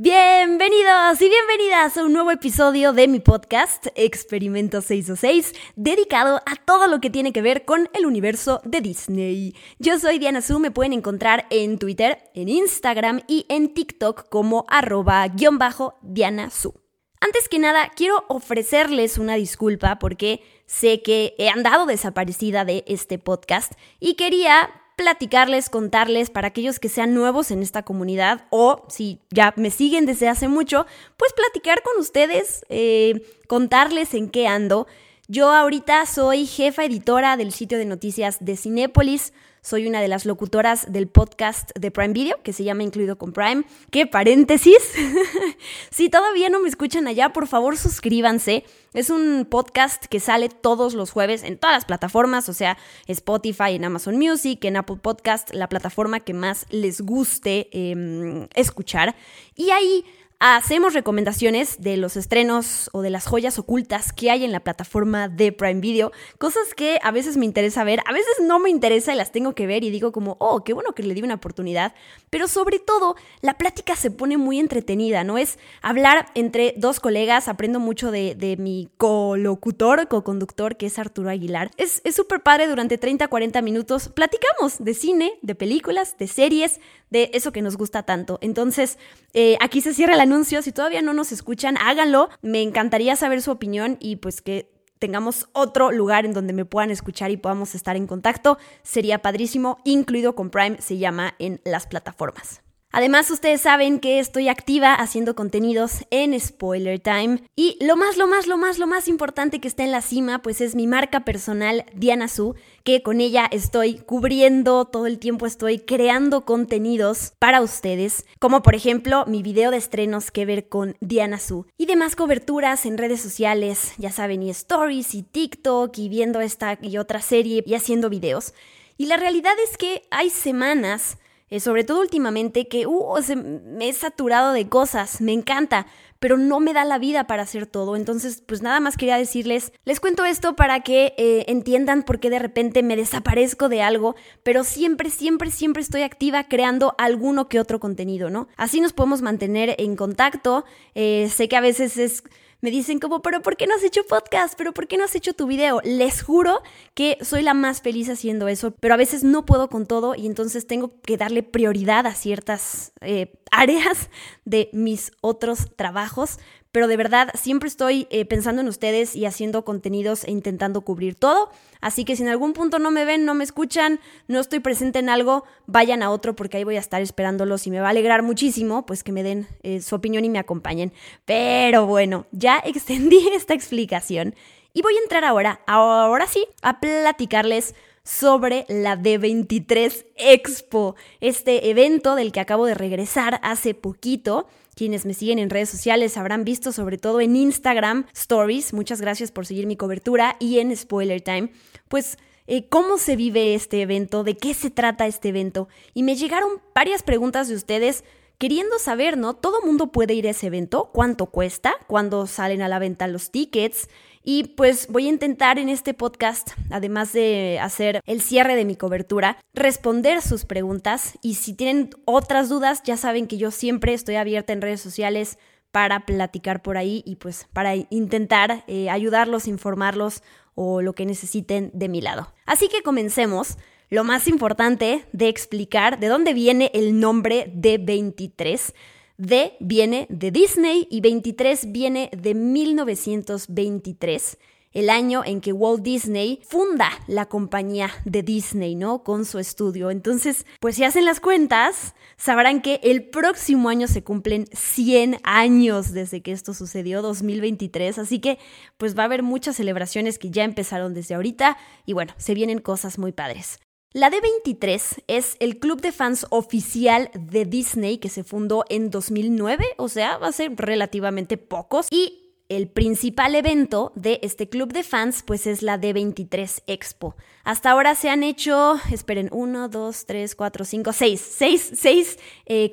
Bienvenidos y bienvenidas a un nuevo episodio de mi podcast Experimento 606, dedicado a todo lo que tiene que ver con el universo de Disney. Yo soy Diana Su, me pueden encontrar en Twitter, en Instagram y en TikTok como arroba guion bajo Diana Su. Antes que nada, quiero ofrecerles una disculpa porque sé que he andado desaparecida de este podcast y quería platicarles, contarles para aquellos que sean nuevos en esta comunidad o si ya me siguen desde hace mucho, pues platicar con ustedes, eh, contarles en qué ando. Yo ahorita soy jefa editora del sitio de noticias de Cinépolis, soy una de las locutoras del podcast de Prime Video, que se llama Incluido con Prime. ¿Qué paréntesis? si todavía no me escuchan allá, por favor suscríbanse. Es un podcast que sale todos los jueves en todas las plataformas, o sea, Spotify, en Amazon Music, en Apple Podcast, la plataforma que más les guste eh, escuchar. Y ahí Hacemos recomendaciones de los estrenos o de las joyas ocultas que hay en la plataforma de Prime Video, cosas que a veces me interesa ver, a veces no me interesa y las tengo que ver y digo como, oh, qué bueno que le di una oportunidad, pero sobre todo la plática se pone muy entretenida, ¿no? Es hablar entre dos colegas, aprendo mucho de, de mi colocutor, co-conductor, que es Arturo Aguilar. Es súper padre, durante 30, 40 minutos platicamos de cine, de películas, de series, de eso que nos gusta tanto. Entonces, eh, aquí se cierra la anuncio. Si todavía no nos escuchan, háganlo. Me encantaría saber su opinión y pues que tengamos otro lugar en donde me puedan escuchar y podamos estar en contacto. Sería padrísimo, incluido con Prime, se llama en las plataformas. Además, ustedes saben que estoy activa haciendo contenidos en Spoiler Time. Y lo más, lo más, lo más, lo más importante que está en la cima, pues es mi marca personal, Diana Su, que con ella estoy cubriendo todo el tiempo, estoy creando contenidos para ustedes, como por ejemplo mi video de estrenos que ver con Diana Su. Y demás coberturas en redes sociales, ya saben, y stories, y TikTok, y viendo esta y otra serie, y haciendo videos. Y la realidad es que hay semanas eh, sobre todo últimamente, que uh, me he saturado de cosas, me encanta, pero no me da la vida para hacer todo. Entonces, pues nada más quería decirles, les cuento esto para que eh, entiendan por qué de repente me desaparezco de algo, pero siempre, siempre, siempre estoy activa creando alguno que otro contenido, ¿no? Así nos podemos mantener en contacto. Eh, sé que a veces es me dicen como, pero ¿por qué no has hecho podcast? ¿Pero por qué no has hecho tu video? Les juro que soy la más feliz haciendo eso, pero a veces no puedo con todo y entonces tengo que darle prioridad a ciertas eh, áreas de mis otros trabajos pero de verdad siempre estoy eh, pensando en ustedes y haciendo contenidos e intentando cubrir todo. Así que si en algún punto no me ven, no me escuchan, no estoy presente en algo, vayan a otro porque ahí voy a estar esperándolos y me va a alegrar muchísimo pues que me den eh, su opinión y me acompañen. Pero bueno, ya extendí esta explicación y voy a entrar ahora, ahora sí, a platicarles sobre la D23 Expo, este evento del que acabo de regresar hace poquito quienes me siguen en redes sociales habrán visto, sobre todo en Instagram Stories, muchas gracias por seguir mi cobertura, y en Spoiler Time, pues eh, cómo se vive este evento, de qué se trata este evento. Y me llegaron varias preguntas de ustedes queriendo saber, ¿no? ¿Todo mundo puede ir a ese evento? ¿Cuánto cuesta? ¿Cuándo salen a la venta los tickets? Y pues voy a intentar en este podcast, además de hacer el cierre de mi cobertura, responder sus preguntas y si tienen otras dudas, ya saben que yo siempre estoy abierta en redes sociales para platicar por ahí y pues para intentar eh, ayudarlos, informarlos o lo que necesiten de mi lado. Así que comencemos. Lo más importante de explicar de dónde viene el nombre de 23 D viene de Disney y 23 viene de 1923 el año en que Walt Disney funda la compañía de Disney, ¿no? Con su estudio. Entonces, pues si hacen las cuentas, sabrán que el próximo año se cumplen 100 años desde que esto sucedió, 2023. Así que, pues va a haber muchas celebraciones que ya empezaron desde ahorita y bueno, se vienen cosas muy padres. La D23 es el club de fans oficial de Disney que se fundó en 2009, o sea, va a ser relativamente pocos. Y el principal evento de este club de fans pues es la D23 Expo. Hasta ahora se han hecho, esperen, 1, 2, 3, 4, 5, 6, 6, 6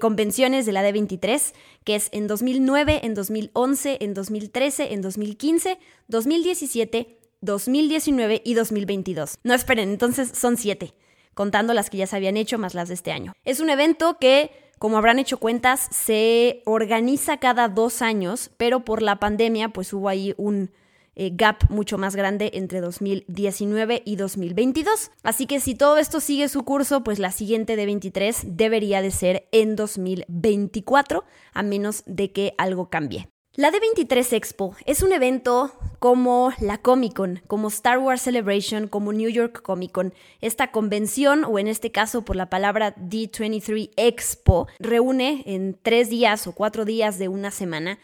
convenciones de la D23, que es en 2009, en 2011, en 2013, en 2015, 2017, 2019 y 2022. No esperen, entonces son 7, contando las que ya se habían hecho más las de este año. Es un evento que como habrán hecho cuentas, se organiza cada dos años, pero por la pandemia pues hubo ahí un eh, gap mucho más grande entre 2019 y 2022. Así que si todo esto sigue su curso, pues la siguiente de 23 debería de ser en 2024, a menos de que algo cambie. La D23 Expo es un evento como la Comic Con, como Star Wars Celebration, como New York Comic Con. Esta convención, o en este caso por la palabra D23 Expo, reúne en tres días o cuatro días de una semana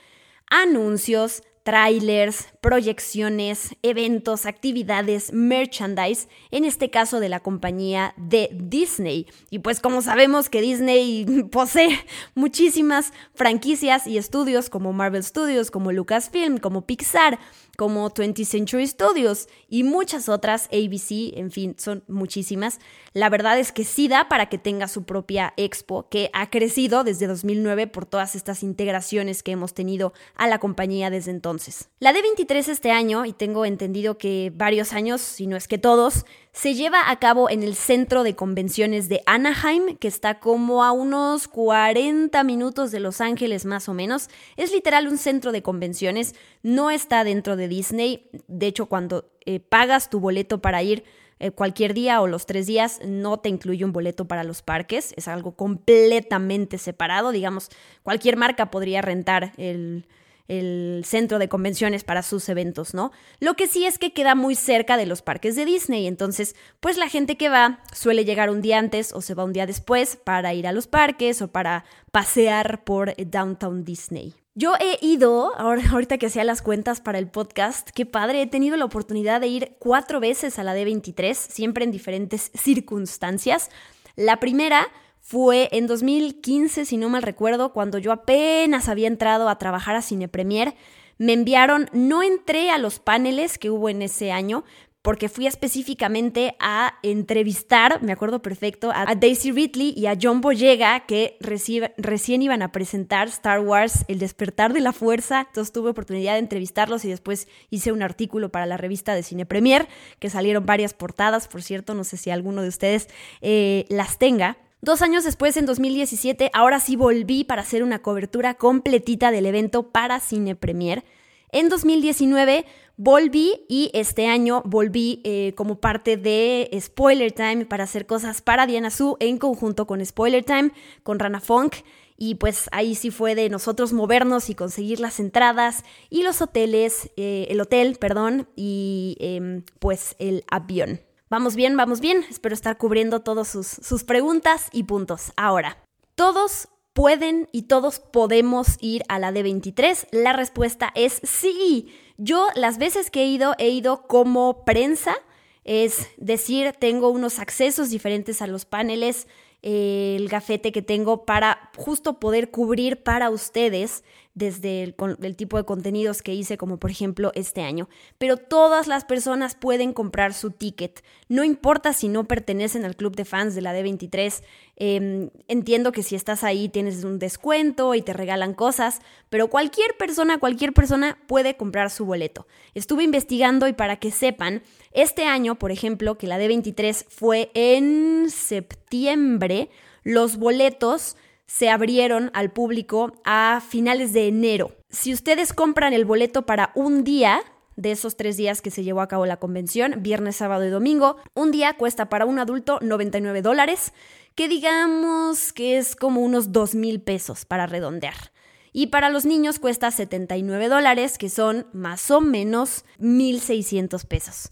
anuncios, trailers, proyecciones, eventos, actividades, merchandise, en este caso de la compañía de Disney. Y pues como sabemos que Disney posee muchísimas franquicias y estudios como Marvel Studios, como Lucasfilm, como Pixar, como 20th Century Studios y muchas otras, ABC, en fin, son muchísimas. La verdad es que sí da para que tenga su propia expo, que ha crecido desde 2009 por todas estas integraciones que hemos tenido a la compañía desde entonces. La D23 este año, y tengo entendido que varios años, si no es que todos, se lleva a cabo en el centro de convenciones de Anaheim, que está como a unos 40 minutos de Los Ángeles más o menos. Es literal un centro de convenciones, no está dentro de Disney. De hecho, cuando eh, pagas tu boleto para ir eh, cualquier día o los tres días, no te incluye un boleto para los parques. Es algo completamente separado. Digamos, cualquier marca podría rentar el el centro de convenciones para sus eventos, ¿no? Lo que sí es que queda muy cerca de los parques de Disney, entonces, pues la gente que va suele llegar un día antes o se va un día después para ir a los parques o para pasear por Downtown Disney. Yo he ido, ahorita que hacía las cuentas para el podcast, qué padre, he tenido la oportunidad de ir cuatro veces a la D23, siempre en diferentes circunstancias. La primera fue en 2015, si no mal recuerdo, cuando yo apenas había entrado a trabajar a Cine Premier. Me enviaron, no entré a los paneles que hubo en ese año, porque fui específicamente a entrevistar, me acuerdo perfecto, a Daisy Ridley y a John Boyega, que recién iban a presentar Star Wars, El despertar de la fuerza. Entonces tuve oportunidad de entrevistarlos y después hice un artículo para la revista de Cine Premier, que salieron varias portadas, por cierto, no sé si alguno de ustedes eh, las tenga. Dos años después, en 2017, ahora sí volví para hacer una cobertura completita del evento para Cine Premier. En 2019 volví y este año volví eh, como parte de Spoiler Time para hacer cosas para Diana Su en conjunto con Spoiler Time, con Rana Funk. Y pues ahí sí fue de nosotros movernos y conseguir las entradas y los hoteles, eh, el hotel, perdón, y em, pues el avión. Vamos bien, vamos bien. Espero estar cubriendo todas sus, sus preguntas y puntos. Ahora, ¿todos pueden y todos podemos ir a la D23? La respuesta es sí. Yo las veces que he ido, he ido como prensa. Es decir, tengo unos accesos diferentes a los paneles, el gafete que tengo para justo poder cubrir para ustedes desde el, tipo de contenidos que hice, como por ejemplo este año. Pero todas las personas pueden comprar su ticket. No importa si no pertenecen al club de fans de la D23. Em, entiendo que si estás ahí tienes un descuento y te regalan cosas, pero cualquier persona, cualquier persona puede comprar su boleto. Estuve investigando y para que sepan, este año, por ejemplo, que la D23 fue en septiembre, los boletos se abrieron al público a finales de enero. Si ustedes compran el boleto para un día, de esos tres días que se llevó a cabo la convención, viernes, sábado y domingo. Un día cuesta para un adulto 99 dólares, que digamos que es como unos 2 mil pesos para redondear. Y para los niños cuesta 79 dólares, que son más o menos 1.600 pesos.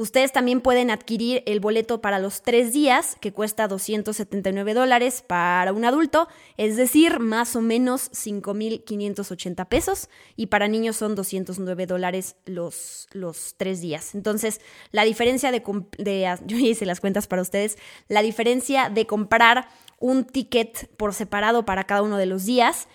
Ustedes también pueden adquirir el boleto para los tres días, que cuesta 279 dólares para un adulto, es decir, más o menos 5.580 pesos, y para niños son 209 dólares los, los tres días. Entonces, la diferencia de, de, yo hice las cuentas para ustedes, la diferencia de comprar un ticket por separado para cada uno de los días,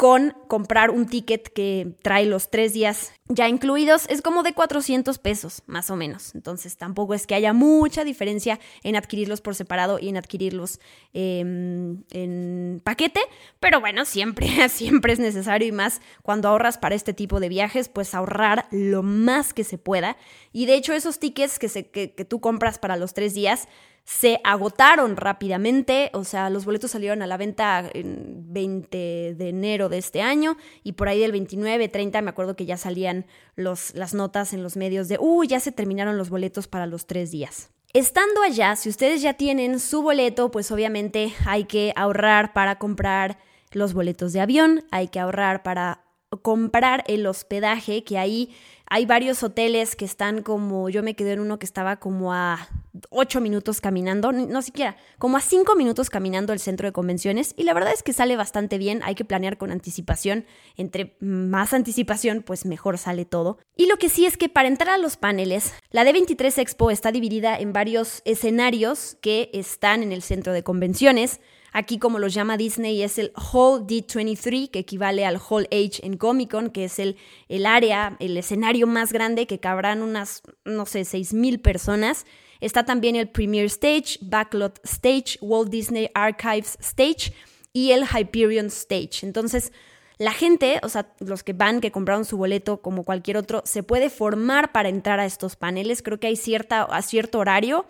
con comprar un ticket que trae los tres días ya incluidos, es como de 400 pesos, más o menos. Entonces tampoco es que haya mucha diferencia en adquirirlos por separado y en adquirirlos em, en paquete, pero bueno, siempre, siempre es necesario y más cuando ahorras para este tipo de viajes, pues ahorrar lo más que se pueda. Y de hecho esos tickets que, que tú compras para los tres días, se agotaron rápidamente, o sea, los boletos salieron a la venta el 20 de enero de este año y por ahí del 29, 30 me acuerdo que ya salían los, las notas en los medios de, uy, ya se terminaron los boletos para los tres días. Estando allá, si ustedes ya tienen su boleto, pues obviamente hay que ahorrar para comprar los boletos de avión, hay que ahorrar para comprar el hospedaje, que ahí hay varios hoteles que están como, yo me quedé en uno que estaba como a ocho minutos caminando, no siquiera, como a cinco minutos caminando al centro de convenciones y la verdad es que sale bastante bien, hay que planear con anticipación, entre más anticipación pues mejor sale todo. Y lo que sí es que para entrar a los paneles, la D23 Expo está dividida en varios escenarios que están en el centro de convenciones, Aquí, como los llama Disney, es el Hall D23, que equivale al Hall H en Comic Con, que es el, el área, el escenario más grande que cabrán unas, no sé, 6.000 personas. Está también el Premier Stage, Backlot Stage, Walt Disney Archives Stage y el Hyperion Stage. Entonces, la gente, o sea, los que van, que compraron su boleto como cualquier otro, se puede formar para entrar a estos paneles. Creo que hay cierta, a cierto horario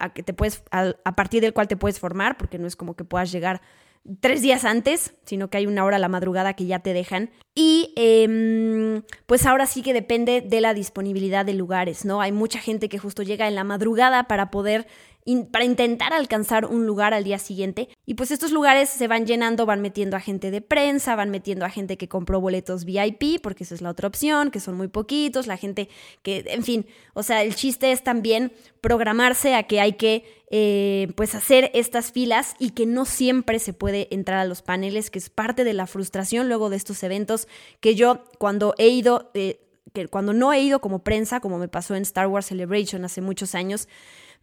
a, que te puedes, a, partir del cual te puedes formar, porque no es como que puedas llegar tres días antes, sino que hay una hora a la madrugada que ya te dejan. Y em, pues ahora sí que depende de la disponibilidad de lugares, ¿no? Hay mucha gente que justo llega en la madrugada para poder para intentar alcanzar un lugar al día siguiente. Y pues estos lugares se van llenando, van metiendo a gente de prensa, van metiendo a gente que compró boletos VIP, porque esa es la otra opción, que son muy poquitos, la gente que, en fin, o sea, el chiste es también programarse a que hay que eh, pues hacer estas filas y que no siempre se puede entrar a los paneles, que es parte de la frustración luego de estos eventos que yo cuando he ido... Eh, que cuando no he ido como prensa, como me pasó en Star Wars Celebration hace muchos años,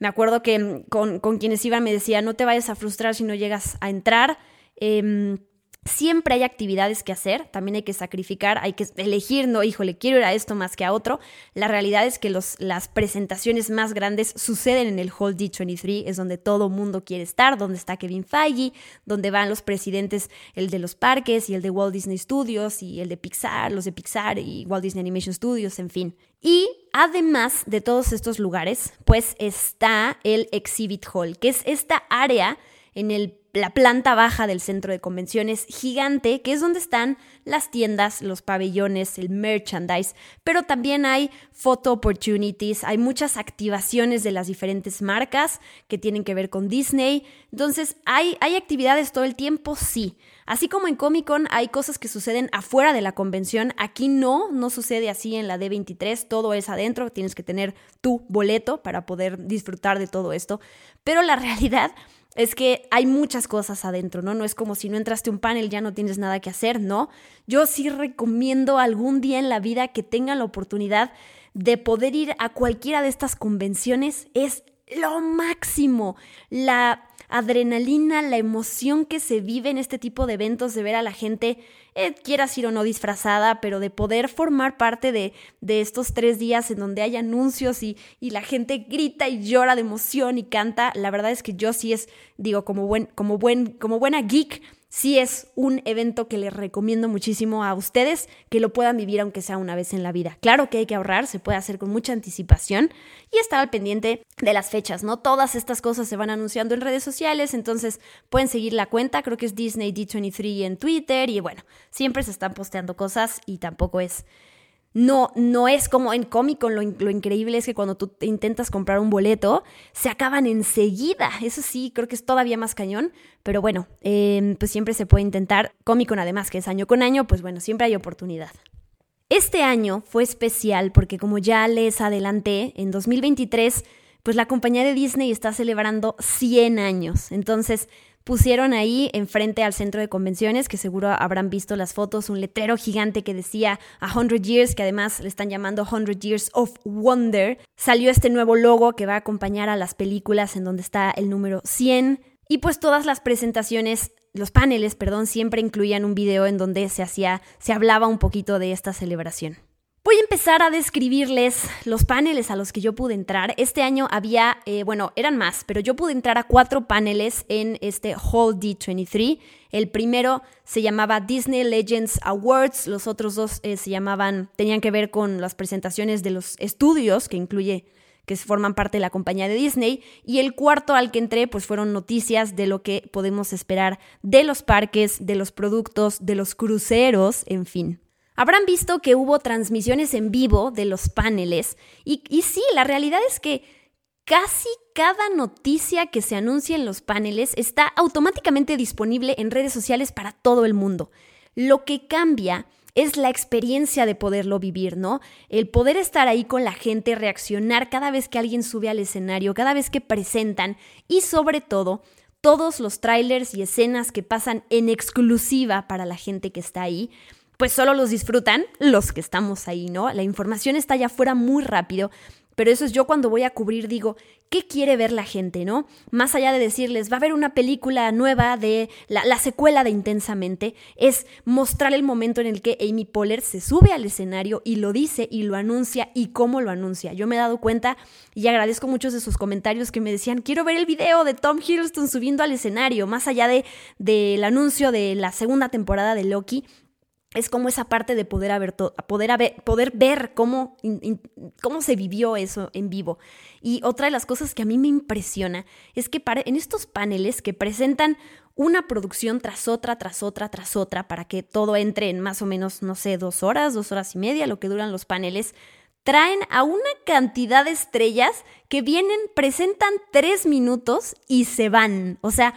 me acuerdo que con, quienes iban me decía, no te vayas a frustrar si no llegas a entrar. Em, siempre hay actividades que hacer, también hay que sacrificar, hay que elegir, no, híjole, quiero ir a esto más que a otro. La realidad es que los, las presentaciones más grandes suceden en el Hall D23, es donde todo mundo quiere estar, donde está Kevin Feige, donde van los presidentes, el de los parques y el de Walt Disney Studios y el de Pixar, los de Pixar y Walt Disney Animation Studios, en fin. Y además de todos estos lugares, pues está el Exhibit Hall, que es esta área en el la planta baja del centro de convenciones gigante, que es donde están las tiendas, los pabellones, el merchandise, pero también hay photo opportunities, hay muchas activaciones de las diferentes marcas que tienen que ver con Disney. Entonces, ¿hay, hay actividades todo el tiempo? Sí. Así como en Comic Con hay cosas que suceden afuera de la convención, aquí no, no sucede así en la D23, todo es adentro, tienes que tener tu boleto para poder disfrutar de todo esto, pero la realidad es que hay muchas cosas adentro, ¿no? No es como si no entraste a un panel ya no tienes nada que hacer, ¿no? Yo sí recomiendo algún día en la vida que tengan la oportunidad de poder ir a cualquiera de estas convenciones. Es lo máximo. La adrenalina, la emoción que se vive en este tipo de eventos, de ver a la gente, eh, quieras ir o no disfrazada, pero de poder formar parte de, de estos tres días en donde hay anuncios y, y, la gente grita y llora de emoción y canta, la verdad es que yo sí es, digo, como, buen, como, buen, como buena geek, sí es un evento que les recomiendo muchísimo a ustedes que lo puedan vivir aunque sea una vez en la vida. Claro que hay que ahorrar, se puede hacer con mucha anticipación y estar al pendiente de las fechas, ¿no? Todas estas cosas se van anunciando en redes sociales, entonces pueden seguir la cuenta, creo que es Disney D23 en Twitter y bueno, siempre se están posteando cosas y tampoco es no, no es como en Comic Con, lo, increíble es que cuando tú intentas comprar un boleto, se acaban enseguida. Eso sí, creo que es todavía más cañón, pero bueno, em, pues siempre se puede intentar. Comic Con además, que es año con año, pues bueno, siempre hay oportunidad. Este año fue especial porque como ya les adelanté, en 2023, pues la compañía de Disney está celebrando 100 años. Entonces, pusieron ahí enfrente al centro de convenciones, que seguro habrán visto las fotos, un letrero gigante que decía A Hundred Years, que además le están llamando Hundred Years of Wonder. Salió este nuevo logo que va a acompañar a las películas en donde está el número 100. Y pues todas las presentaciones los paneles, perdón, siempre incluían un video en donde se hacía, se hablaba un poquito de esta celebración. Voy a empezar a describirles los paneles a los que yo pude entrar. Este año había, eh, bueno, eran más, pero yo pude entrar a cuatro paneles en este Hall D23. El primero se llamaba Disney Legends Awards, los otros dos eh, se llamaban, tenían que ver con las presentaciones de los estudios, que incluye que forman parte de la compañía de Disney. Y el cuarto al que entré, pues fueron noticias de lo que podemos esperar de los parques, de los productos, de los cruceros, en fin. Habrán visto que hubo transmisiones en vivo de los paneles y, sí, la realidad es que casi cada noticia que se anuncia en los paneles está automáticamente disponible en redes sociales para todo el mundo. Lo que cambia es la experiencia de poderlo vivir, ¿no? El poder estar ahí con la gente, reaccionar cada vez que alguien sube al escenario, cada vez que presentan y sobre todo todos los trailers y escenas que pasan en exclusiva para la gente que está ahí pues solo los disfrutan los que estamos ahí, ¿no? La información está allá afuera muy rápido, pero eso es yo cuando voy a cubrir digo, ¿qué quiere ver la gente, no? Más allá de decirles, va a haber una película nueva de la, secuela de Intensamente, es mostrar el momento en el que Amy Poehler se sube al escenario y lo dice y lo anuncia y cómo lo anuncia. Yo me he dado cuenta y agradezco muchos de sus comentarios que me decían, quiero ver el video de Tom Hiddleston subiendo al escenario, más allá de del anuncio de la segunda temporada de Loki es como esa parte de poder, poder, poder ver cómo, cómo se vivió eso en vivo. Y otra de las cosas que a mí me impresiona es que en estos paneles que presentan una producción tras otra, tras otra, tras otra, para que todo entre en más o menos, no sé, dos horas, dos horas y media, lo que duran los paneles, traen a una cantidad de estrellas que vienen, presentan tres minutos y se van. O sea,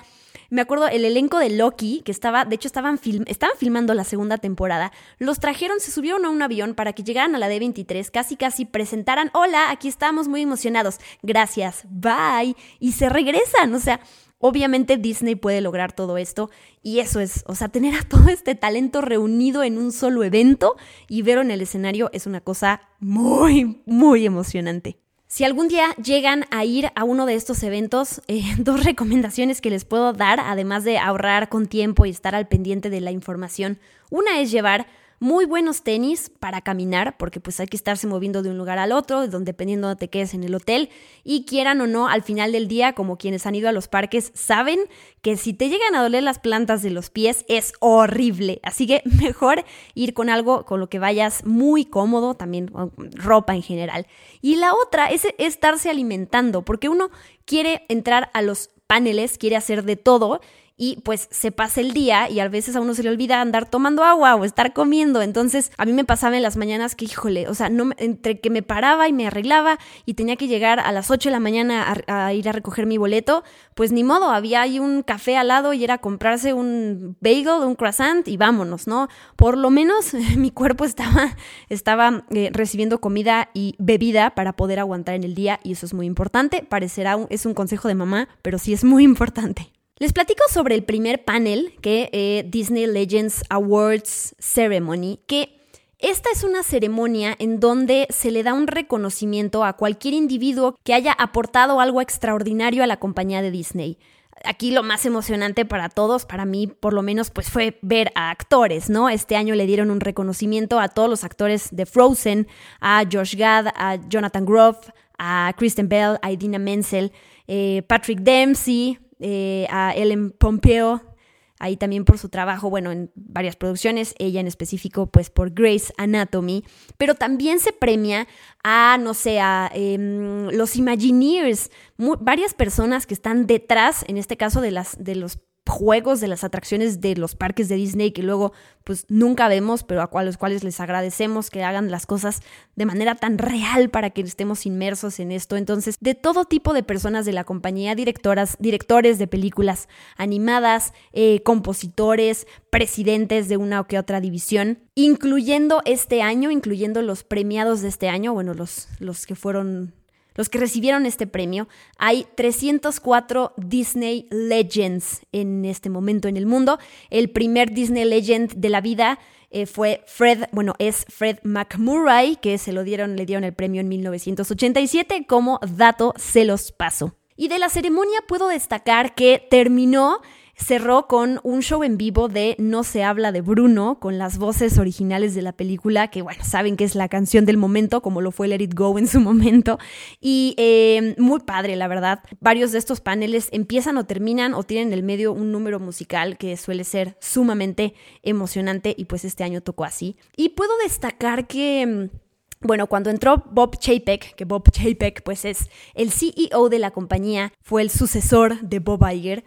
me acuerdo el elenco de Loki, que estaba, de hecho estaban, estaban filmando la segunda temporada, los trajeron, se subieron a un avión para que llegaran a la D23, casi casi presentaran, hola, aquí estamos muy emocionados, gracias, bye, y se regresan, o sea, Obviamente Disney puede lograr todo esto y eso es, o sea, tener a todo este talento reunido en un solo evento y verlo en el escenario es una cosa muy, muy emocionante. Si algún día llegan a ir a uno de estos eventos, eh, dos recomendaciones que les puedo dar, además de ahorrar con tiempo y estar al pendiente de la información. Una es llevar muy buenos tenis para caminar, porque pues hay que estarse moviendo de un lugar al otro, donde, dependiendo de te quedes en el hotel. Y quieran o no, al final del día, como quienes han ido a los parques, saben que si te llegan a doler las plantas de los pies es horrible. Así que mejor ir con algo con lo que vayas muy cómodo, también ropa en general. Y la otra es estarse alimentando, porque uno quiere entrar a los paneles, quiere hacer de todo y pues se pasa el día y a veces a uno se le olvida andar tomando agua o estar comiendo. Entonces a mí me pasaba en las mañanas que, híjole, o sea, no, entre que me paraba y me arreglaba y tenía que llegar a las 8 de la mañana a, ir a recoger mi boleto, pues ni modo, había ahí un café al lado y era comprarse un bagel, un croissant y vámonos, ¿no? Por lo menos mi cuerpo estaba, estaba eh, recibiendo comida y bebida para poder aguantar en el día y eso es muy importante. Parecerá, es un consejo de mamá, pero sí es muy importante. Les platico sobre el primer panel que eh, Disney Legends Awards Ceremony, que esta es una ceremonia en donde se le da un reconocimiento a cualquier individuo que haya aportado algo extraordinario a la compañía de Disney. Aquí lo más emocionante para todos, para mí por lo menos, pues fue ver a actores, ¿no? Este año le dieron un reconocimiento a todos los actores de Frozen, a Josh Gad, a Jonathan Groff, a Kristen Bell, a Idina Menzel, eh, Patrick Dempsey, eh, a Ellen Pompeo, ahí también por su trabajo, bueno, en varias producciones, ella en específico, pues por Grace Anatomy, pero también se premia a, no sé, a em, los Imagineers, varias personas que están detrás, en este caso de, las, de los juegos de las atracciones de los parques de Disney que luego pues nunca vemos, pero a los cuales les agradecemos que hagan las cosas de manera tan real para que estemos inmersos en esto. Entonces, de todo tipo de personas de la compañía, directoras, directores de películas animadas, eh, compositores, presidentes de una o que otra división, incluyendo este año, incluyendo los premiados de este año, bueno, los, los que fueron los que recibieron este premio, hay 304 Disney Legends en este momento en el mundo. El primer Disney Legend de la vida eh, fue Fred, bueno, es Fred McMurray, que se lo dieron, le dieron el premio en 1987. Como dato, se los paso. Y de la ceremonia puedo destacar que terminó cerró con un show en vivo de No se habla de Bruno, con las voces originales de la película, que bueno, saben que es la canción del momento, como lo fue Let It Go en su momento. Y eh, muy padre, la verdad. Varios de estos paneles empiezan o terminan o tienen en el medio un número musical que suele ser sumamente emocionante y pues este año tocó así. Y puedo destacar que mm, bueno, cuando entró Bob Chapek, que Bob Chapek pues es el CEO de la compañía, fue el sucesor de Bob Iger,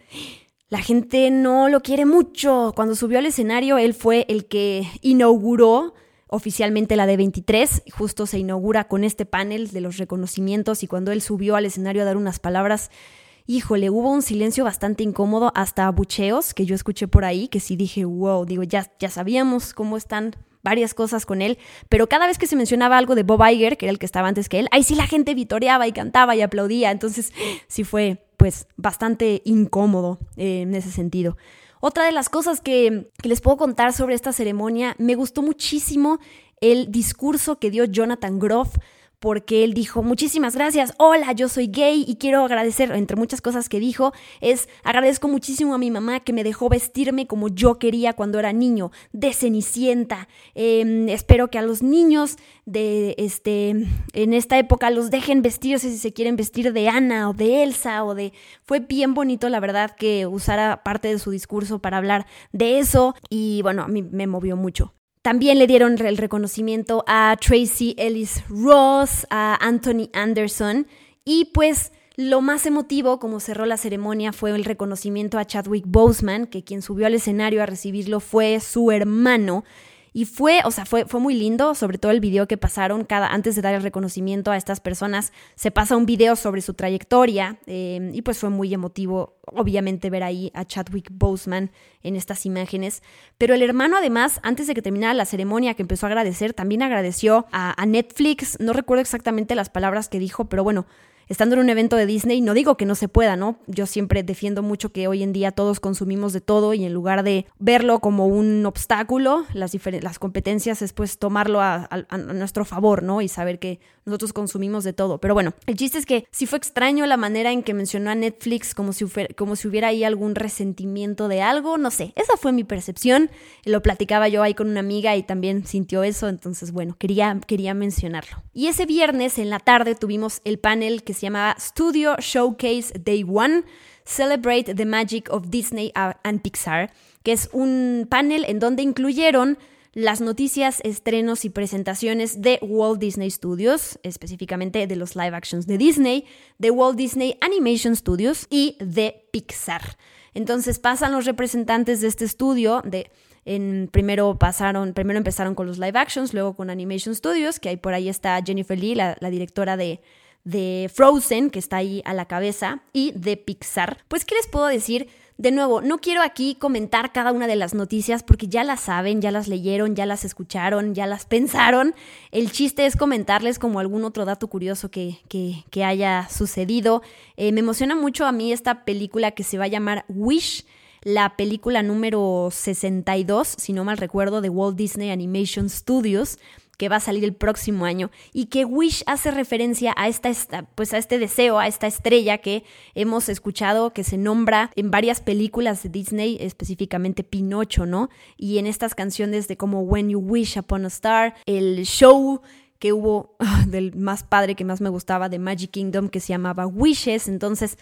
la gente no lo quiere mucho. Cuando subió al escenario, él fue el que inauguró oficialmente la D23, justo se inaugura con este panel de los reconocimientos y cuando él subió al escenario a dar unas palabras, híjole, hubo un silencio bastante incómodo, hasta abucheos que yo escuché por ahí, que sí dije, wow, digo, ya, ya sabíamos cómo están varias cosas con él, pero cada vez que se mencionaba algo de Bob Iger, que era el que estaba antes que él, ahí sí la gente vitoreaba y cantaba y aplaudía, entonces sí fue pues bastante incómodo eh, en ese sentido. Otra de las cosas que, que les puedo contar sobre esta ceremonia, me gustó muchísimo el discurso que dio Jonathan Groff porque él dijo, muchísimas gracias, hola, yo soy gay y quiero agradecer, entre muchas cosas que dijo, es agradezco muchísimo a mi mamá que me dejó vestirme como yo quería cuando era niño, de cenicienta. Em, espero que a los niños de este, en esta época los dejen vestirse si se quieren vestir de Ana o de Elsa o de... Fue bien bonito, la verdad, que usara parte de su discurso para hablar de eso y bueno, a mí me movió mucho. También le dieron el reconocimiento a Tracy Ellis Ross, a Anthony Anderson. Y pues lo más emotivo, como cerró la ceremonia, fue el reconocimiento a Chadwick Boseman, que quien subió al escenario a recibirlo fue su hermano, y fue, o sea, fue, fue muy lindo, sobre todo el video que pasaron cada, antes de dar el reconocimiento a estas personas, se pasa un video sobre su trayectoria eh, y pues fue muy emotivo, obviamente, ver ahí a Chadwick Boseman en estas imágenes. Pero el hermano, además, antes de que terminara la ceremonia, que empezó a agradecer, también agradeció a Netflix, no recuerdo exactamente las palabras que dijo, pero bueno, estando en un evento de Disney, no digo que no se pueda, ¿no? Yo siempre defiendo mucho que hoy en día todos consumimos de todo y en lugar de verlo como un obstáculo, las, las competencias es pues tomarlo a, nuestro favor, ¿no? Y saber que nosotros consumimos de todo. Pero bueno, el chiste es que sí fue extraño la manera en que mencionó a Netflix como si, como si hubiera ahí algún resentimiento de algo, no sé, esa fue mi percepción, lo platicaba yo ahí con una amiga y también sintió eso, entonces bueno, quería, quería mencionarlo. Y ese viernes en la tarde tuvimos el panel que se llamaba Studio Showcase Day One, Celebrate the Magic of Disney and Pixar, que es un panel en donde incluyeron las noticias, estrenos y presentaciones de Walt Disney Studios, específicamente de los live actions de Disney, de Walt Disney Animation Studios y de Pixar. Entonces pasan los representantes de este estudio de primero pasaron, primero empezaron con los live actions, luego con Animation Studios, que ahí por ahí está Jennifer Lee, la directora de, de Frozen, que está ahí a la cabeza, y de Pixar. Pues, ¿qué les puedo decir? De nuevo, no quiero aquí comentar cada una de las noticias porque ya las saben, ya las leyeron, ya las escucharon, ya las pensaron. El chiste es comentarles como algún otro dato curioso que, que, haya sucedido. Eh, me emociona mucho a mí esta película que se va a llamar Wish, la película número 62, si no mal recuerdo, de Walt Disney Animation Studios que va a salir el próximo año y que Wish hace referencia a esta, pues a este deseo, a esta estrella que hemos escuchado que se nombra en varias películas de Disney, específicamente Pinocho, ¿no? Y en estas canciones de como When You Wish Upon a Star, el show que hubo del más padre que más me gustaba de Magic Kingdom que se llamaba Wishes, entonces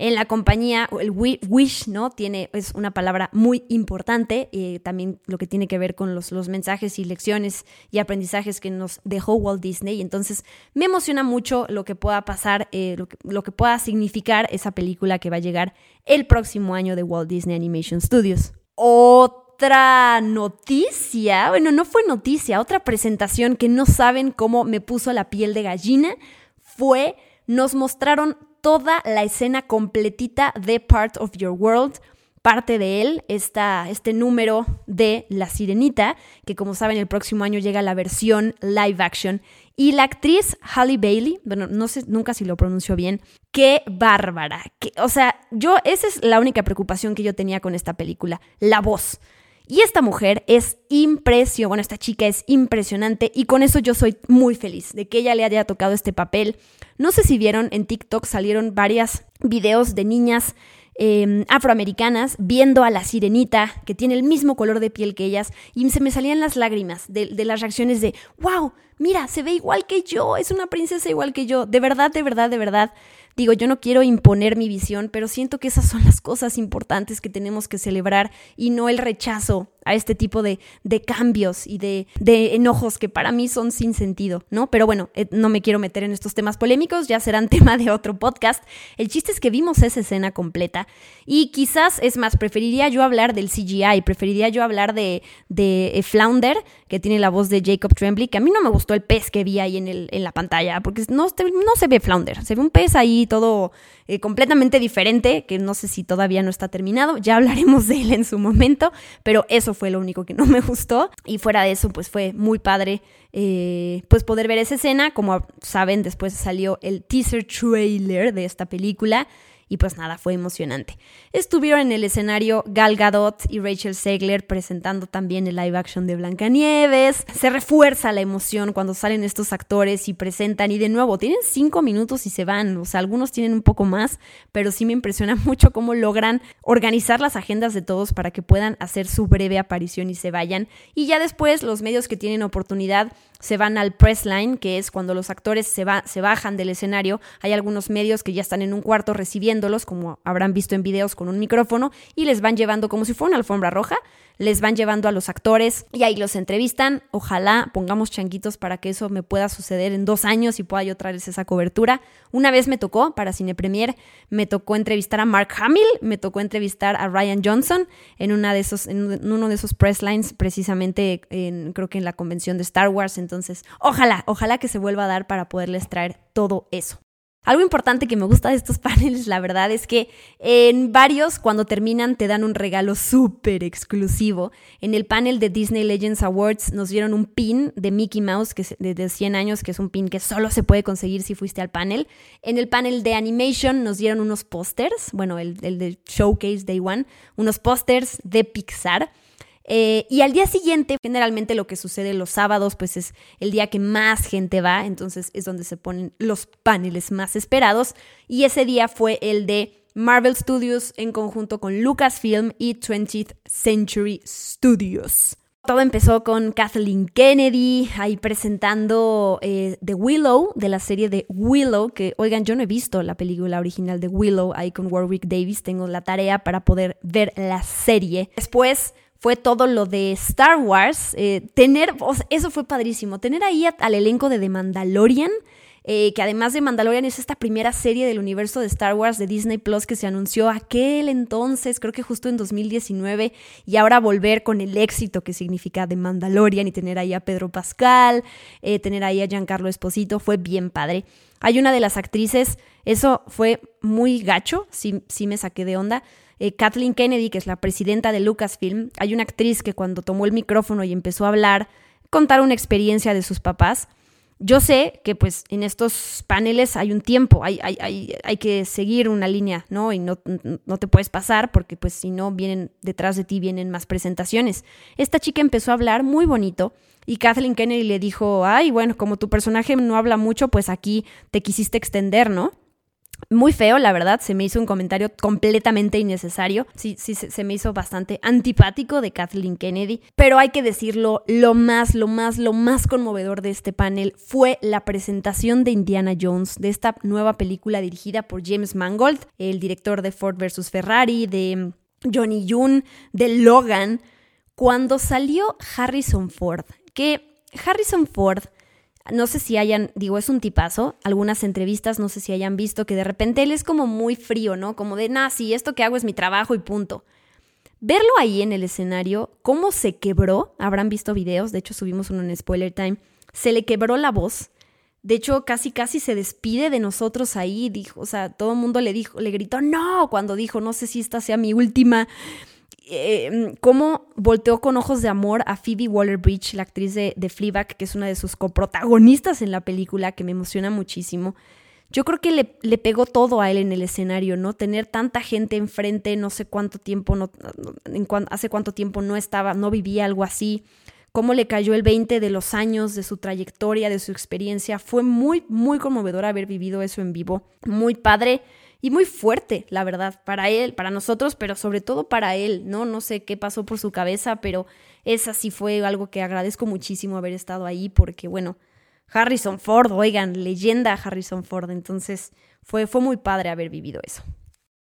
en la compañía, el wish, ¿no? Tiene, es una palabra muy importante, eh, también lo que tiene que ver con los, los mensajes y lecciones y aprendizajes que nos dejó Walt Disney. Entonces, me emociona mucho lo que pueda pasar, eh, lo, que, lo que pueda significar esa película que va a llegar el próximo año de Walt Disney Animation Studios. Otra noticia, bueno, no fue noticia, otra presentación que no saben cómo me puso la piel de gallina fue, nos mostraron toda la escena completita de Part of Your World. Parte de él está este número de La Sirenita, que como saben el próximo año llega la versión live action. Y la actriz Halle Bailey, bueno, no sé nunca si lo pronuncio bien, qué bárbara. o sea, yo, esa es la única preocupación que yo tenía con esta película, la voz. Y esta mujer es impresionante, bueno, esta chica es impresionante y con eso yo soy muy feliz de que ella le haya tocado este papel. No sé si vieron en TikTok salieron varias videos de niñas em, afroamericanas viendo a la sirenita que tiene el mismo color de piel que ellas y se me salían las lágrimas de, de las reacciones de, wow, mira, se ve igual que yo, es una princesa igual que yo. De verdad, de verdad, de verdad. Digo, yo no quiero imponer mi visión, pero siento que esas son las cosas importantes que tenemos que celebrar y no el rechazo a este tipo de, de cambios y de, de, enojos que para mí son sin sentido, ¿no? Pero bueno, eh, no me quiero meter en estos temas polémicos, ya serán tema de otro podcast. El chiste es que vimos esa escena completa y quizás, es más, preferiría yo hablar del CGI, preferiría yo hablar de, de eh, Flounder, que tiene la voz de Jacob Tremblay, que a mí no me gustó el pez que vi ahí en, el, en la pantalla, porque no, no se ve Flounder, se ve un pez ahí todo eh, completamente diferente, que no sé si todavía no está terminado, ya hablaremos de él en su momento, pero eso fue lo único que no me gustó. Y fuera de eso, pues fue muy padre eh, pues poder ver esa escena. Como saben, después salió el teaser trailer de esta película y pues nada, fue emocionante. Estuvieron en el escenario Gal Gadot y Rachel Segler presentando también el live action de Blancanieves. Se refuerza la emoción cuando salen estos actores y presentan y de nuevo tienen cinco minutos y se van, o sea, algunos tienen un poco más, pero sí me impresiona mucho cómo logran organizar las agendas de todos para que puedan hacer su breve aparición y se vayan. Y ya después los medios que tienen oportunidad se van al press line, que es cuando los actores se, va, se bajan del escenario. Hay algunos medios que ya están en un cuarto recibiéndolos, como habrán visto en videos con un micrófono, y les van llevando como si fuera una alfombra roja les van llevando a los actores y ahí los entrevistan. Ojalá pongamos changuitos para que eso me pueda suceder en dos años y pueda yo traerles esa cobertura. Una vez me tocó, para Cine Premier, me tocó entrevistar a Mark Hamill, me tocó entrevistar a Ryan Johnson en, una de esos, en uno de esos press lines, precisamente en, creo que en la convención de Star Wars. Entonces, ojalá, ojalá que se vuelva a dar para poderles traer todo eso. Algo importante que me gusta de estos paneles, la verdad, es que en varios, cuando terminan, te dan un regalo súper exclusivo. En el panel de Disney Legends Awards nos dieron un pin de Mickey Mouse que de 100 años, que es un pin que solo se puede conseguir si fuiste al panel. En el panel de Animation nos dieron unos pósters, bueno, el, el de Showcase Day One, unos pósters de Pixar. Eh, y al día siguiente, generalmente lo que sucede los sábados, pues es el día que más gente va, entonces es donde se ponen los paneles más esperados. Y ese día fue el de Marvel Studios en conjunto con Lucasfilm y 20th Century Studios. Todo empezó con Kathleen Kennedy ahí presentando eh, The Willow, de la serie de Willow, que oigan, yo no he visto la película original de Willow ahí con Warwick Davis, tengo la tarea para poder ver la serie. Después fue todo lo de Star Wars. Eh, tener, eso fue padrísimo. Tener ahí al elenco de The Mandalorian, eh, que además de Mandalorian es esta primera serie del universo de Star Wars de Disney Plus que se anunció aquel entonces, creo que justo en 2019, y ahora volver con el éxito que significa The Mandalorian y tener ahí a Pedro Pascal, eh, tener ahí a Giancarlo Esposito, fue bien padre. Hay una de las actrices, eso fue muy gacho, sí, sí me saqué de onda eh, Kathleen Kennedy, que es la presidenta de Lucasfilm, hay una actriz que cuando tomó el micrófono y empezó a hablar, contar una experiencia de sus papás. Yo sé que pues en estos paneles hay un tiempo, hay, hay, hay, que seguir una línea, ¿no? Y no, no, te puedes pasar porque pues si no vienen detrás de ti vienen más presentaciones. Esta chica empezó a hablar muy bonito y Kathleen Kennedy le dijo, ay, bueno, como tu personaje no habla mucho, pues aquí te quisiste extender, ¿no? Muy feo, la verdad, se me hizo un comentario completamente innecesario. Sí, sí, se me hizo bastante antipático de Kathleen Kennedy. Pero hay que decirlo, lo más, lo más, lo más conmovedor de este panel fue la presentación de Indiana Jones, de esta nueva película dirigida por James Mangold, el director de Ford vs. Ferrari, de Johnny Yoon, de Logan, cuando salió Harrison Ford. Que Harrison Ford no sé si hayan, digo, es un tipazo, algunas entrevistas, no sé si hayan visto que de repente él es como muy frío, ¿no? Como de, nah, sí, esto que hago es mi trabajo y punto. Verlo ahí en el escenario, cómo se quebró, habrán visto videos, de hecho subimos uno en Spoiler Time, se le quebró la voz. De hecho, casi casi se despide de nosotros ahí, dijo, o sea, todo el mundo le dijo, le gritó no cuando dijo, no sé si esta sea mi última eh, cómo volteó con ojos de amor a Phoebe Waller-Bridge, la actriz de, de Fleabag, que es una de sus coprotagonistas en la película, que me emociona muchísimo. Yo creo que le, pegó todo a él en el escenario, ¿no? Tener tanta gente enfrente, no sé cuánto tiempo, no, hace cuánto tiempo no estaba, no vivía algo así. Cómo le cayó el 20 de los años, de su trayectoria, de su experiencia. Fue muy, muy conmovedor haber vivido eso en vivo. Muy padre y muy fuerte, la verdad, para él, para nosotros, pero sobre todo para él, ¿no? No sé qué pasó por su cabeza, pero esa sí fue algo que agradezco muchísimo haber estado ahí porque, bueno, Harrison Ford, oigan, leyenda Harrison Ford, entonces fue, fue muy padre haber vivido eso.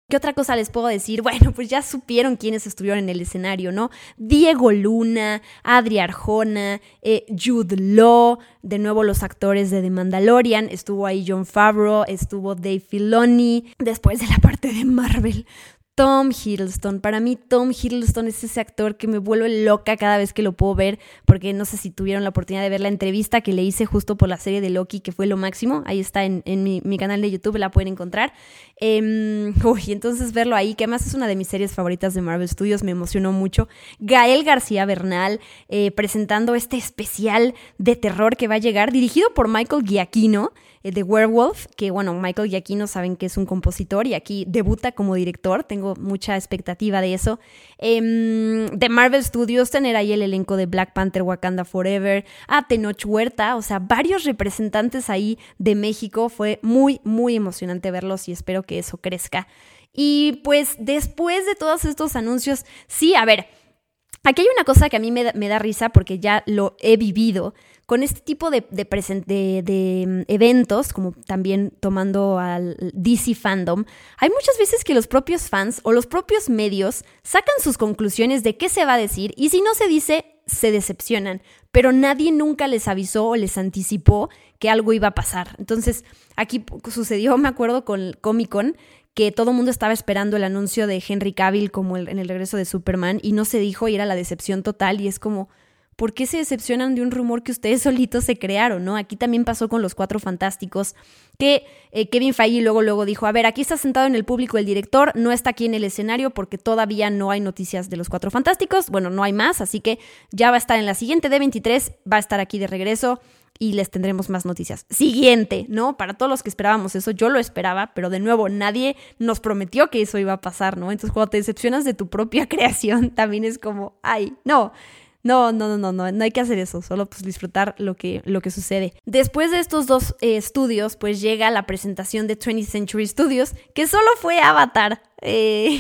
¿Qué otra cosa les puedo decir? Bueno, pues ya supieron quiénes estuvieron en el escenario, ¿no? Diego Luna, Adri Arjona, eh, Jude Law, de nuevo los actores de The Mandalorian, estuvo ahí John Favreau, estuvo Dave Filoni, después de la parte de Marvel, Tom Hiddleston. Para mí, Tom Hiddleston es ese actor que me vuelve loca cada vez que lo puedo ver, porque no sé si tuvieron la oportunidad de ver la entrevista que le hice justo por la serie de Loki, que fue lo máximo. Ahí está en, mi, canal de YouTube, la pueden encontrar. Eh, uy, entonces verlo ahí, que además es una de mis series favoritas de Marvel Studios, me emocionó mucho. Gael García Bernal eh, presentando este especial de terror que va a llegar, dirigido por Michael Giacchino de Werewolf, que bueno, Michael Giacchino saben que es un compositor y aquí debuta como director, tengo mucha expectativa de eso. Em, de Marvel Studios, tener ahí el elenco de Black Panther Wakanda Forever, a Tenoch Huerta, o sea, varios representantes ahí de México, fue muy, muy emocionante verlos y espero que eso crezca. Y pues después de todos estos anuncios, sí, a ver, aquí hay una cosa que a mí me da risa porque ya lo he vivido con este tipo de, mm, eventos, como también tomando al DC Fandom, hay muchas veces que los propios fans o los propios medios sacan sus conclusiones de qué se va a decir y si no se dice, se decepcionan, pero nadie nunca les avisó o les anticipó que algo iba a pasar. Entonces, aquí sucedió, me acuerdo, con Comic Con, que todo el mundo estaba esperando el anuncio de Henry Cavill como en el regreso de Superman y no se dijo y era la decepción total y es como, ¿por qué se decepcionan de un rumor que ustedes solitos se crearon, no? Aquí también pasó con los Cuatro Fantásticos, que eh, Kevin Feige luego luego dijo, a ver, aquí está sentado en el público el director, no está aquí en el escenario porque todavía no hay noticias de los Cuatro Fantásticos, bueno, no hay más, así que ya va a estar en la siguiente D23, va a estar aquí de regreso y les tendremos más noticias. Siguiente, ¿no? Para todos los que esperábamos eso, yo lo esperaba, pero de nuevo, nadie nos prometió que eso iba a pasar, ¿no? Entonces, cuando te decepcionas de tu propia creación, también es como, ay, no. No, no, no, no, no, no hay que hacer eso, solo pues disfrutar lo que, lo que sucede. Después de estos dos eh, estudios, pues llega la presentación de 20th Century Studios, que solo fue Avatar, eh,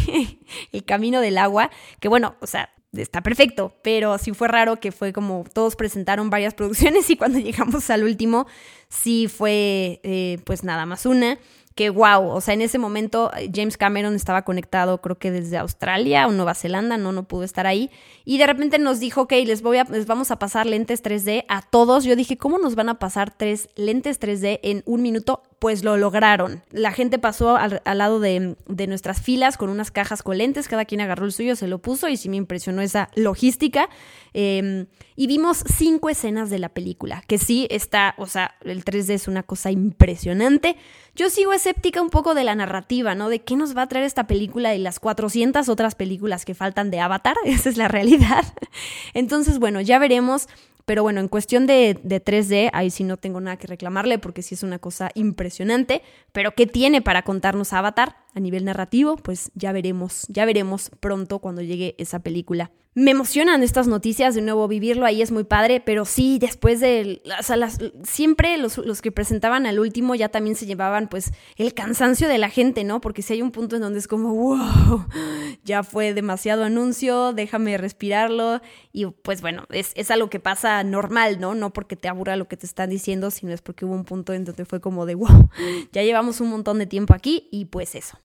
El Camino del Agua, que bueno, o sea, está perfecto, pero sí fue raro que fue como todos presentaron varias producciones y cuando llegamos al último, sí fue eh, pues nada más una que wow, o sea, en ese momento eh, James Cameron estaba conectado creo que desde Australia o Nueva Zelanda, no, no pudo estar ahí, y de repente nos dijo, ok, les, voy a, les vamos a pasar lentes 3D a todos. Yo dije, ¿cómo nos van a pasar tres lentes 3D en un minuto? Pues lo lograron. La gente pasó al, lado de, de, nuestras filas con unas cajas con lentes, cada quien agarró el suyo, se lo puso y sí me impresionó esa logística. Em, y vimos cinco escenas de la película, que sí está, o sea, el 3D es una cosa impresionante. Yo sigo escéptica un poco de la narrativa, ¿no? De qué nos va a traer esta película y las 400 otras películas que faltan de Avatar. Esa es la realidad. Entonces, bueno, ya veremos. Pero bueno, en cuestión de, de, 3D, ahí sí no tengo nada que reclamarle porque sí es una cosa impresionante. Pero ¿qué tiene para contarnos Avatar a nivel narrativo? Pues ya veremos, ya veremos pronto cuando llegue esa película me emocionan estas noticias, de nuevo vivirlo ahí es muy padre, pero sí, después de, las, siempre los, los, que presentaban al último ya también se llevaban pues el cansancio de la gente, ¿no? Porque si hay un punto en donde es como, wow, ya fue demasiado anuncio, déjame respirarlo y pues bueno, es, es algo que pasa normal, ¿no? No porque te aburra lo que te están diciendo, sino es porque hubo un punto en donde fue como de, wow, ya llevamos un montón de tiempo aquí y pues eso.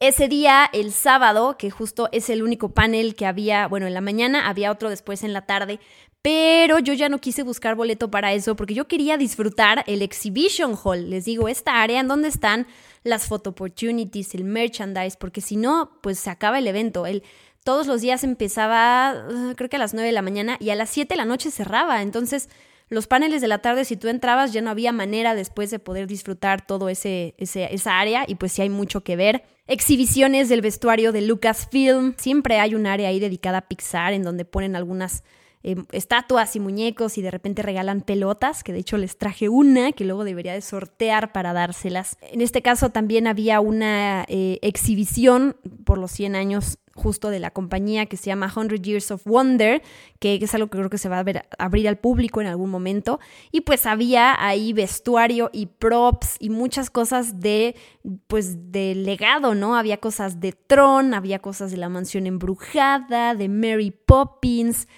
Ese día, el sábado, que justo es el único panel que había, bueno, en la mañana, había otro después en la tarde, pero yo ya no quise buscar boleto para eso porque yo quería disfrutar el Exhibition Hall. Les digo, esta área en donde están las photo opportunities, el merchandise, porque si no, pues se acaba el evento. El, todos los días empezaba, uh, creo que a las 9 de la mañana y a las 7 de la noche cerraba. Entonces, los paneles de la tarde, si tú entrabas, ya no había manera después de poder disfrutar todo ese, esa área y pues sí hay mucho que ver. Exhibiciones del vestuario de Lucasfilm. Siempre hay un área ahí dedicada a Pixar en donde ponen algunas eh, estatuas y muñecos y de repente regalan pelotas, que de hecho les traje una que luego debería de sortear para dárselas. En este caso también había una eh, exhibición por los 100 años justo de la compañía que se llama 100 Years of Wonder, que es algo que creo que se va a abrir al público en algún momento. Y pues había ahí vestuario y props y muchas cosas de, pues, de legado, ¿no? Había cosas de Tron, había cosas de la mansión embrujada, de Mary Poppins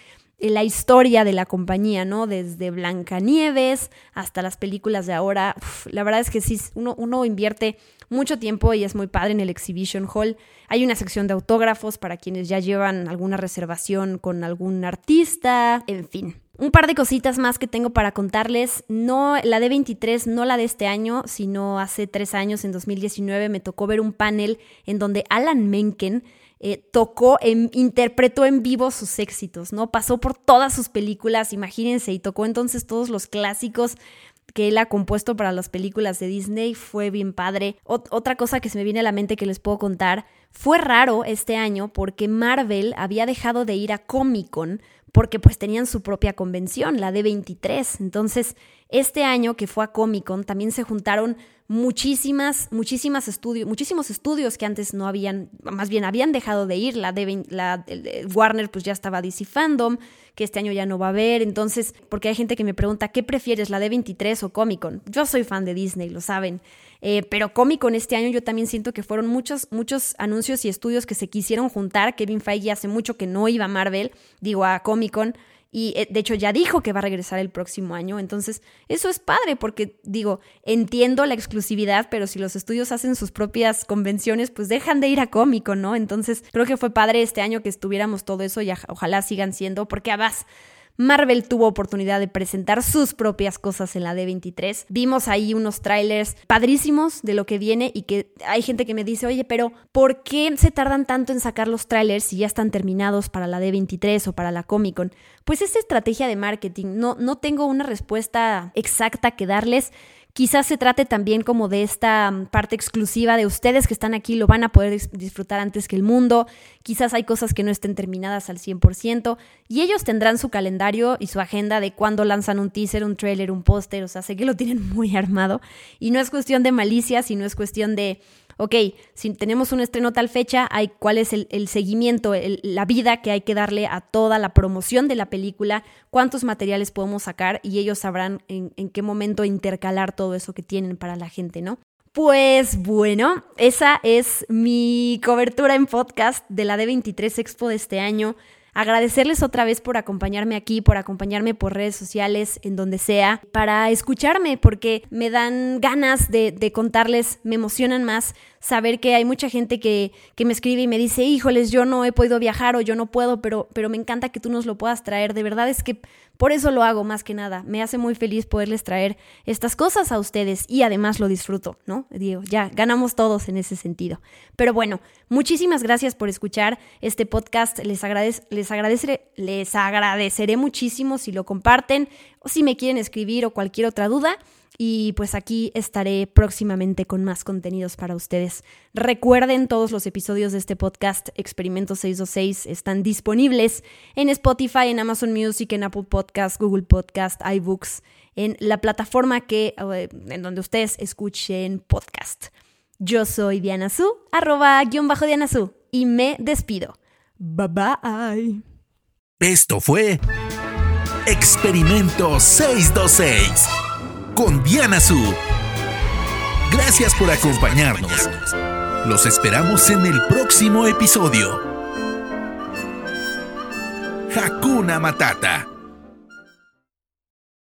la historia de la compañía, ¿no? Desde Blancanieves hasta las películas de ahora. la verdad es que sí, uno, uno invierte mucho tiempo y es muy padre en el Exhibition Hall. Hay una sección de autógrafos para quienes ya llevan alguna reservación con algún artista, en fin. Un par de cositas más que tengo para contarles. No, la de 23, no la de este año, sino hace tres años, en 2019, me tocó ver un panel en donde Alan Menken eh, tocó, interpretó en vivo sus éxitos, ¿no? Pasó por todas sus películas, imagínense, y tocó entonces todos los clásicos que él ha compuesto para las películas de Disney. Fue bien padre. otra cosa que se me viene a la mente que les puedo contar, fue raro este año porque Marvel había dejado de ir a Comic Con porque pues tenían su propia convención, la D23. Entonces, este año que fue a Comic Con también se juntaron muchísimas, muchísimas estudios, muchísimos estudios que antes no habían, más bien habían dejado de ir. La de, la, Warner pues ya estaba DC Fandom, que este año ya no va a haber. Entonces, porque hay gente que me pregunta, ¿qué prefieres, la de 23 o Comic Con? Yo soy fan de Disney, lo saben. Eh, pero Comic Con este año yo también siento que fueron muchos, muchos anuncios y estudios que se quisieron juntar. Kevin Feige hace mucho que no iba a Marvel, digo a Comic Con y eh, de hecho ya dijo que va a regresar el próximo año. Entonces, eso es padre porque digo, entiendo la exclusividad, pero si los estudios hacen sus propias convenciones, pues dejan de ir a cómico, ¿no? Entonces, creo que fue padre este año que estuviéramos todo eso y ojalá sigan siendo, porque además Marvel tuvo oportunidad de presentar sus propias cosas en la D23. Vimos ahí unos trailers padrísimos de lo que viene y que hay gente que me dice, oye, pero ¿por qué se tardan tanto en sacar los trailers si ya están terminados para la D23 o para la Comic Con? Pues es estrategia de marketing. No, no tengo una respuesta exacta que darles. Quizás se trate también como de esta mm, parte exclusiva de ustedes que están aquí, lo van a poder disfrutar antes que el mundo. Quizás hay cosas que no estén terminadas al 100% y ellos tendrán su calendario y su agenda de cuándo lanzan un teaser, un trailer, un póster. O sea, sé que lo tienen muy armado y no es cuestión de malicia, sino es cuestión de ok, si tenemos un estreno tal fecha, hay cuál es el, seguimiento, la vida que hay que darle a toda la promoción de la película, cuántos materiales podemos sacar y ellos sabrán en, en qué momento intercalar todo eso que tienen para la gente, ¿no? Pues bueno, esa es mi cobertura en podcast de la D23 Expo de este año. Agradecerles otra vez por acompañarme aquí, por acompañarme por redes sociales, en donde sea, para escucharme, porque me dan ganas de, contarles, me emocionan más saber que hay mucha gente que, me escribe y me dice, híjoles, yo no he podido viajar o yo no puedo, pero me encanta que tú nos lo puedas traer. De verdad es que por eso lo hago más que nada. Me hace muy feliz poderles traer estas cosas a ustedes y además lo disfruto, ¿no? Digo, ya ganamos todos en ese sentido. Pero bueno, muchísimas gracias por escuchar este podcast. Les, agradez les, agradeceré, les agradeceré muchísimo si lo comparten o si me quieren escribir o cualquier otra duda. Y pues aquí estaré próximamente con más contenidos para ustedes. Recuerden, todos los episodios de este podcast, Experimento 626, están disponibles en Spotify, en Amazon Music, en Apple Podcast, Google Podcast, iBooks, en la plataforma que, eh, en donde ustedes escuchen podcast. Yo soy Diana Su, arroba guion bajo Diana Su, y me despido. Bye bye. Esto fue Experimento 626 con Diana Su. Gracias por acompañarnos. Los esperamos en el próximo episodio. Hakuna Matata.